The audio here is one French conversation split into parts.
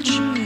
de juin.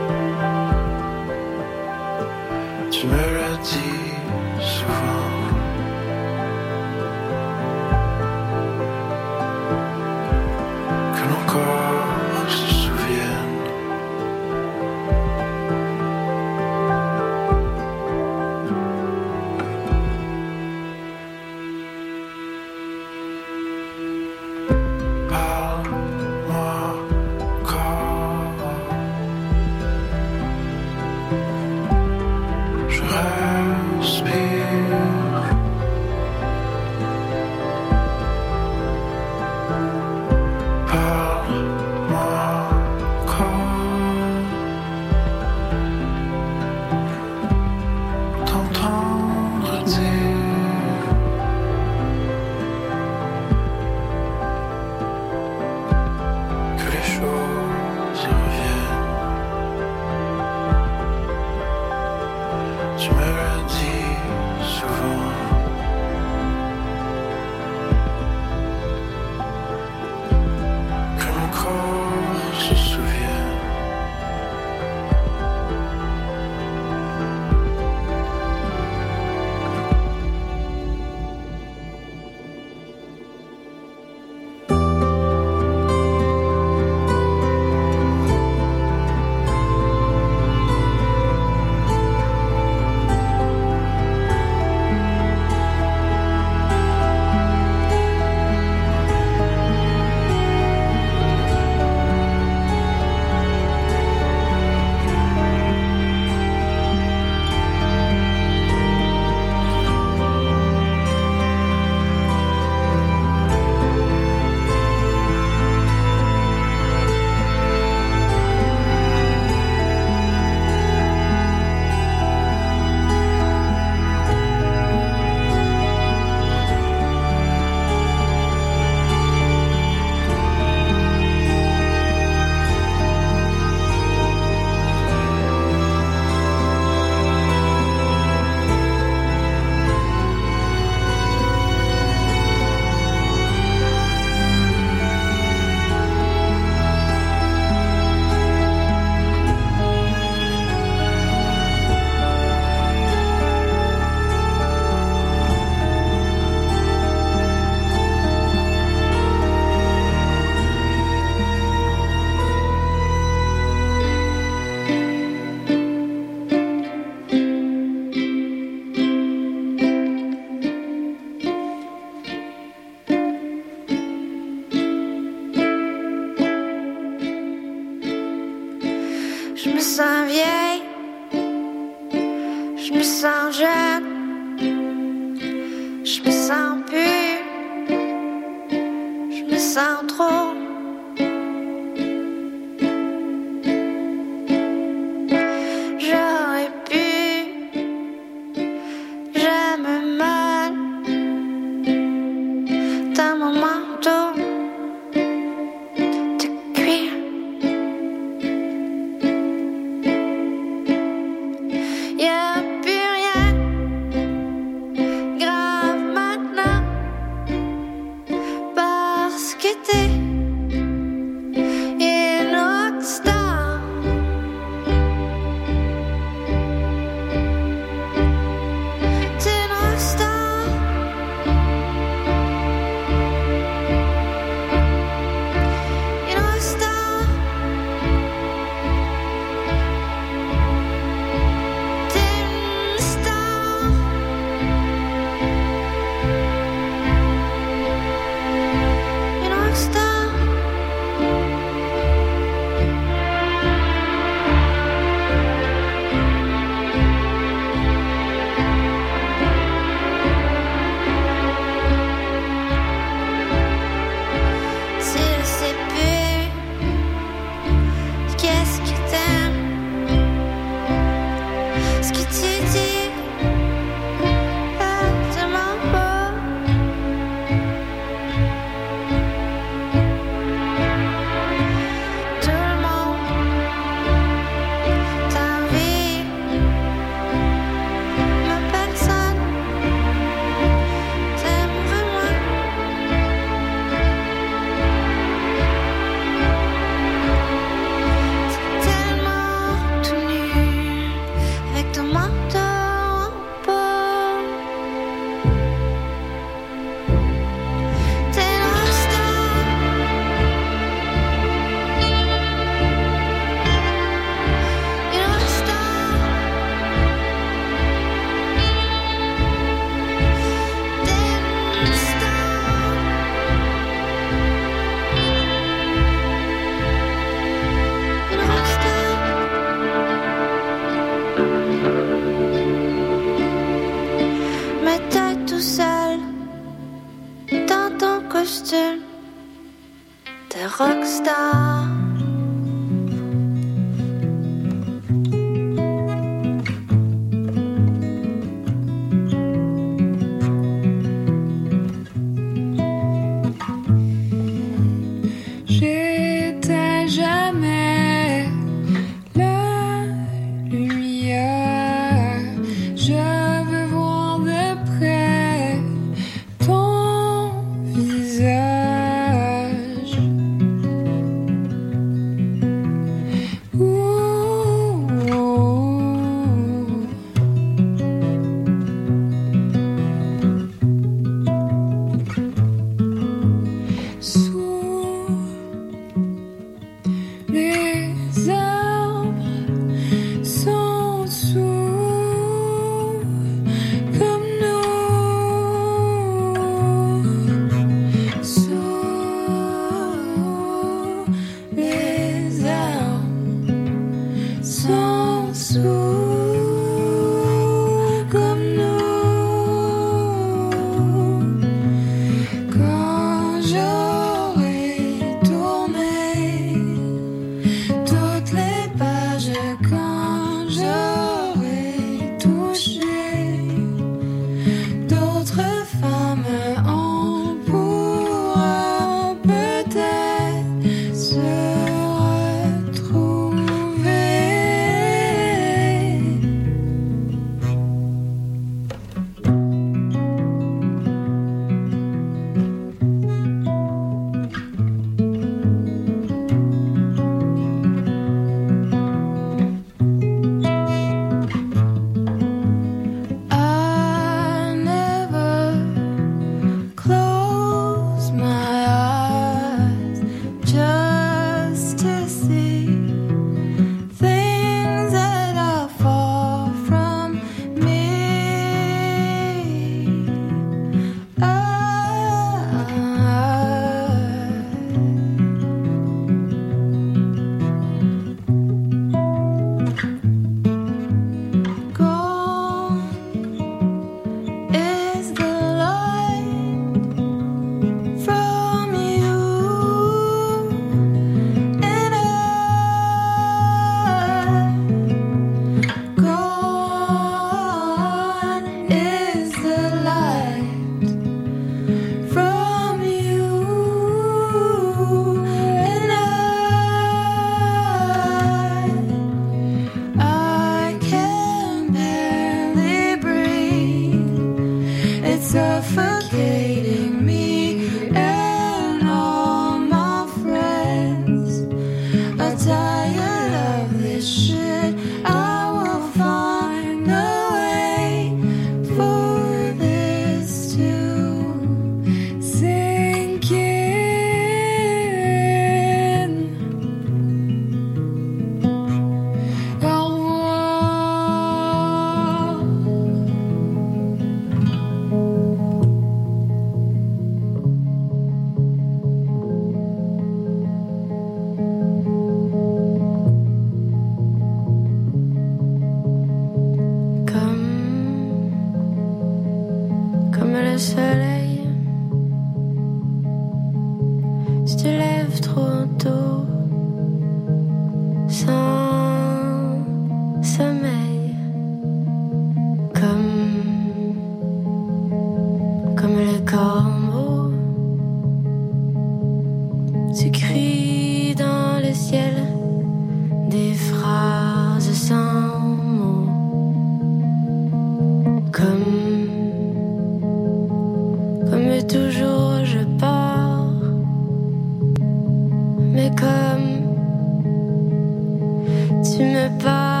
goodbye.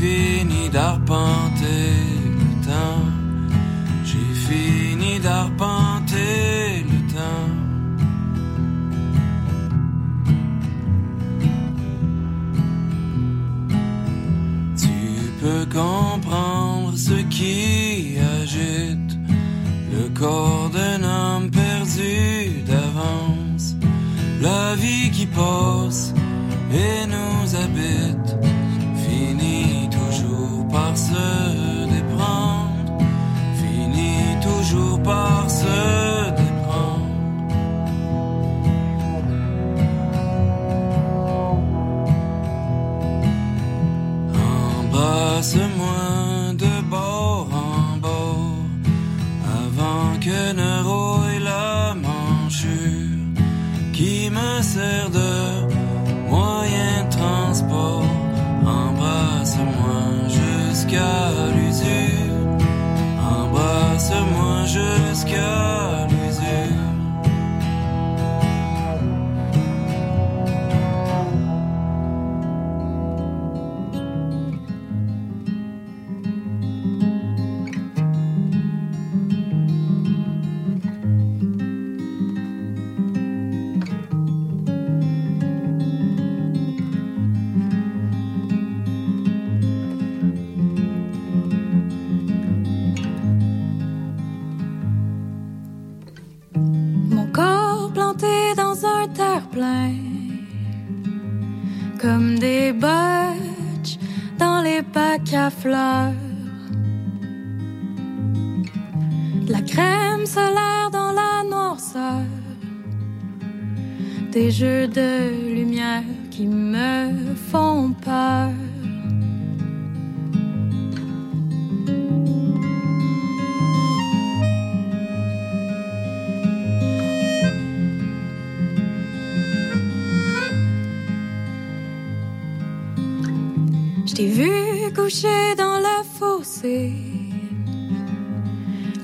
J'ai fini d'arpenter le temps. J'ai fini d'arpenter le temps. Tu peux comprendre ce qui agite le corps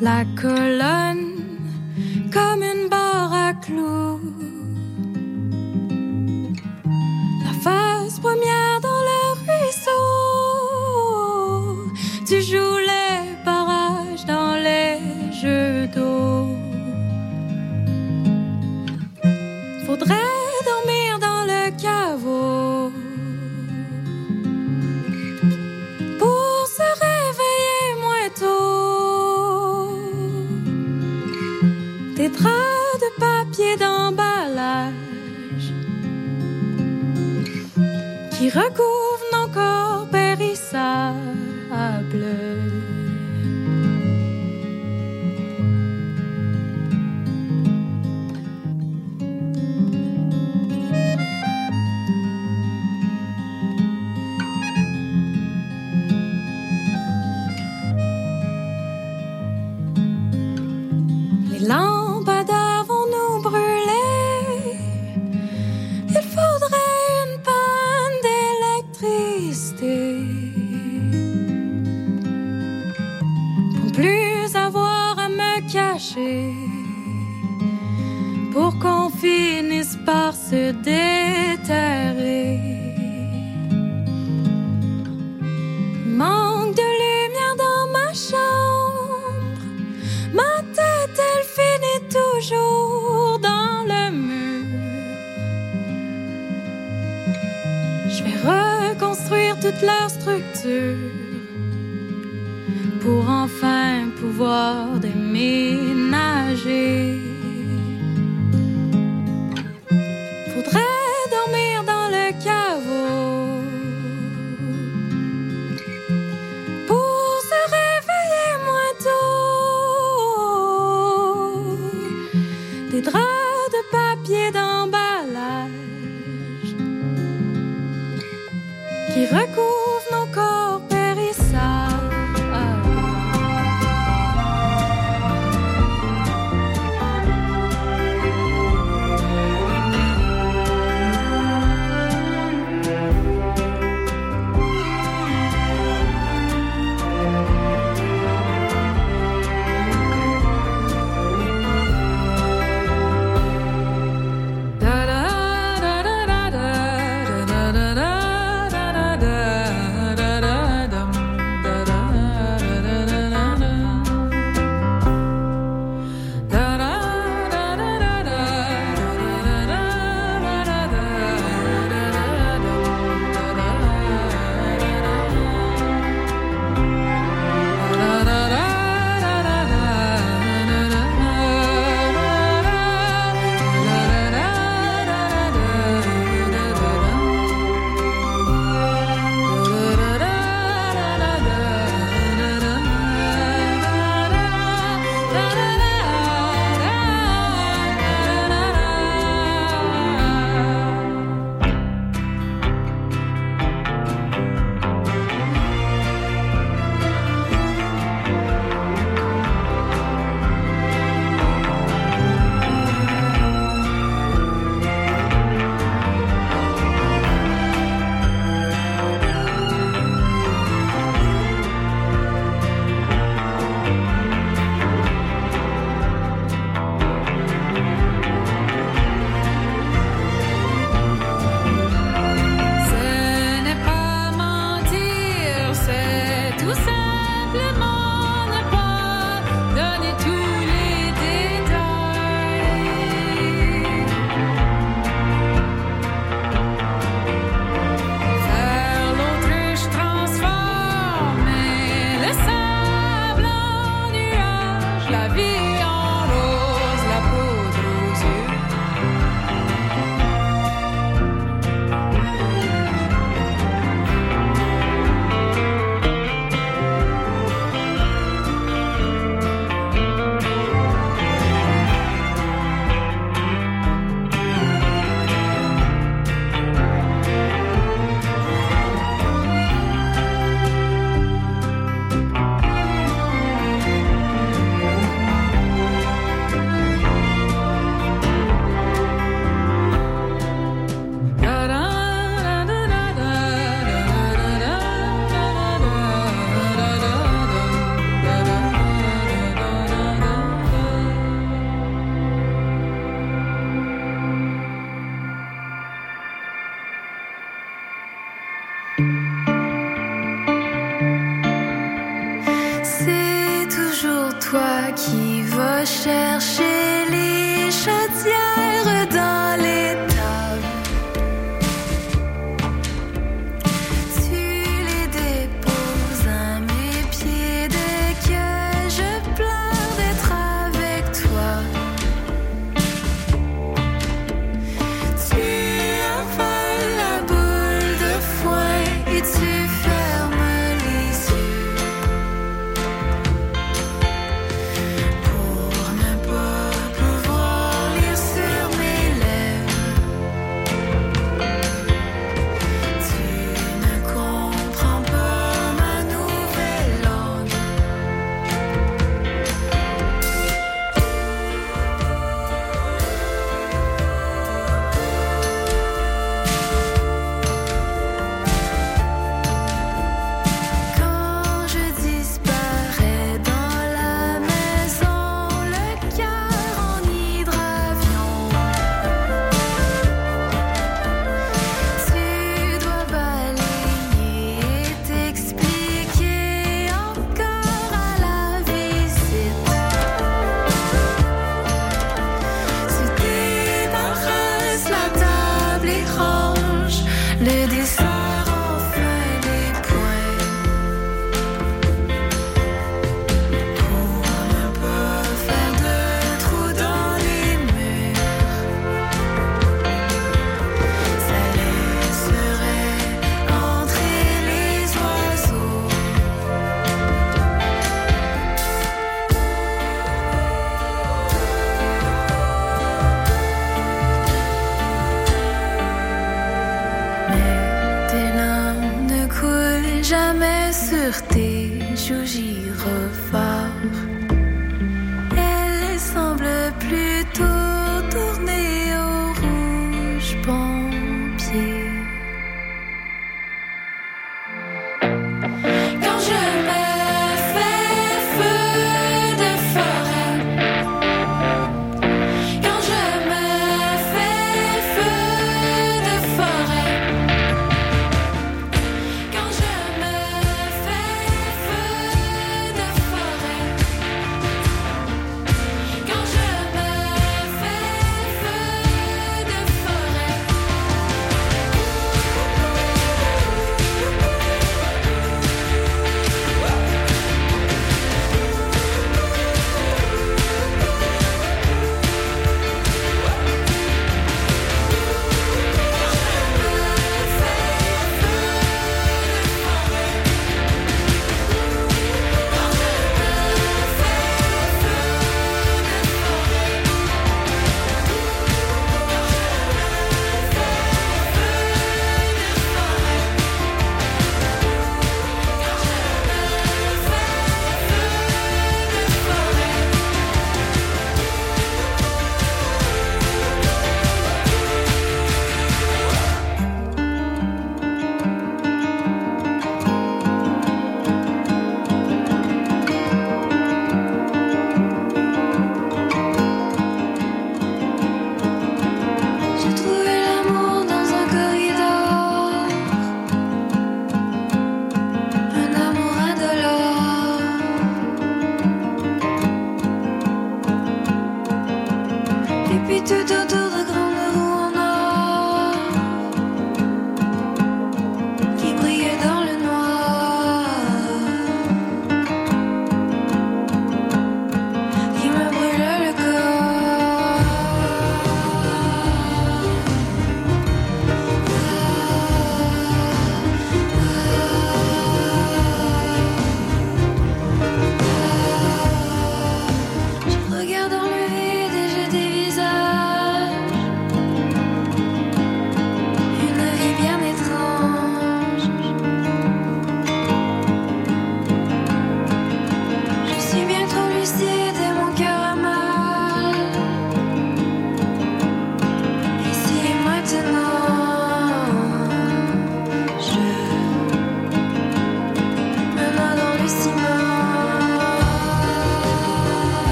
like a love.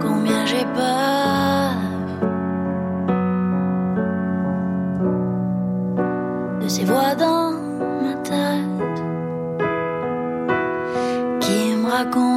combien j'ai peur de ces voix dans ma tête qui me racontent.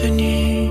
bienvenue.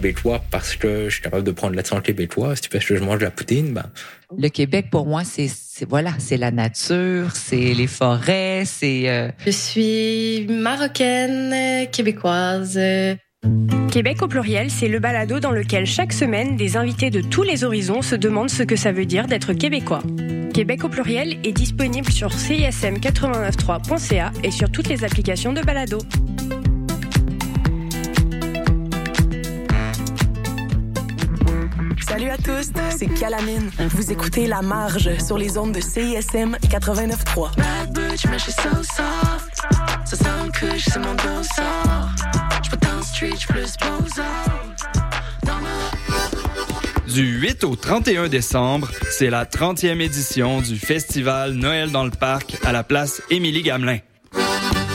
québécois parce que je suis capable de prendre la québécois. québécoise tu penses que je mange de la poutine. Ben. Le Québec, pour moi, c'est, voilà, la nature, c'est les forêts, c'est. Euh, je suis marocaine, québécoise. Québec au pluriel, c'est le balado dans lequel chaque semaine, des invités de tous les horizons se demandent ce que ça veut dire d'être québécois. Québec au pluriel est disponible sur cism893.ca et sur toutes les applications de balado. Salut à tous, c'est Calamine. Vous écoutez La Marge sur les ondes de CISM 89.3. Du 8 au 31 décembre, c'est la 30e édition du festival Noël dans le parc à la place Émilie Gamelin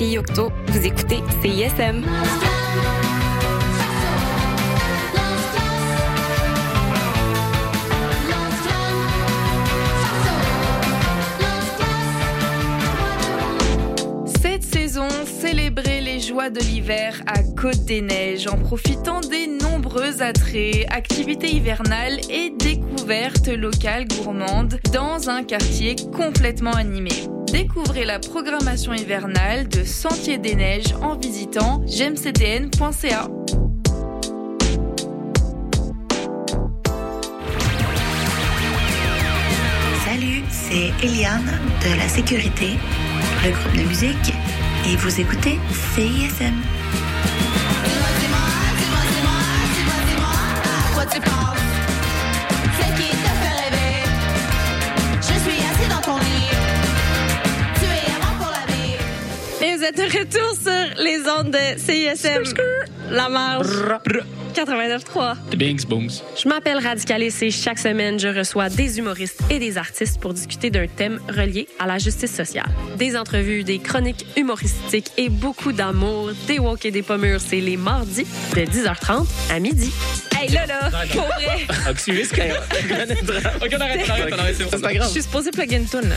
fille Octo. Vous écoutez CISM. célébrer les joies de l'hiver à Côte des Neiges en profitant des nombreux attraits, activités hivernales et découvertes locales gourmandes dans un quartier complètement animé. Découvrez la programmation hivernale de Sentier des Neiges en visitant gemctn.ca. Salut, c'est Eliane de la sécurité, le groupe de musique, et vous écoutez CISM. Êtes de retour sur les ondes de CISM. La marge. 89.3. Bings, booms. Je m'appelle Radicalis et chaque semaine, je reçois des humoristes et des artistes pour discuter d'un thème relié à la justice sociale. Des entrevues, des chroniques humoristiques et beaucoup d'amour, des walk et des pommures. C'est les mardis de 10h30 à midi. Hey, là, là, pour vrai. Même. Ok, on arrête, on arrête, on arrête, c'est pas Je grave. suis supposée plugger une toune, là.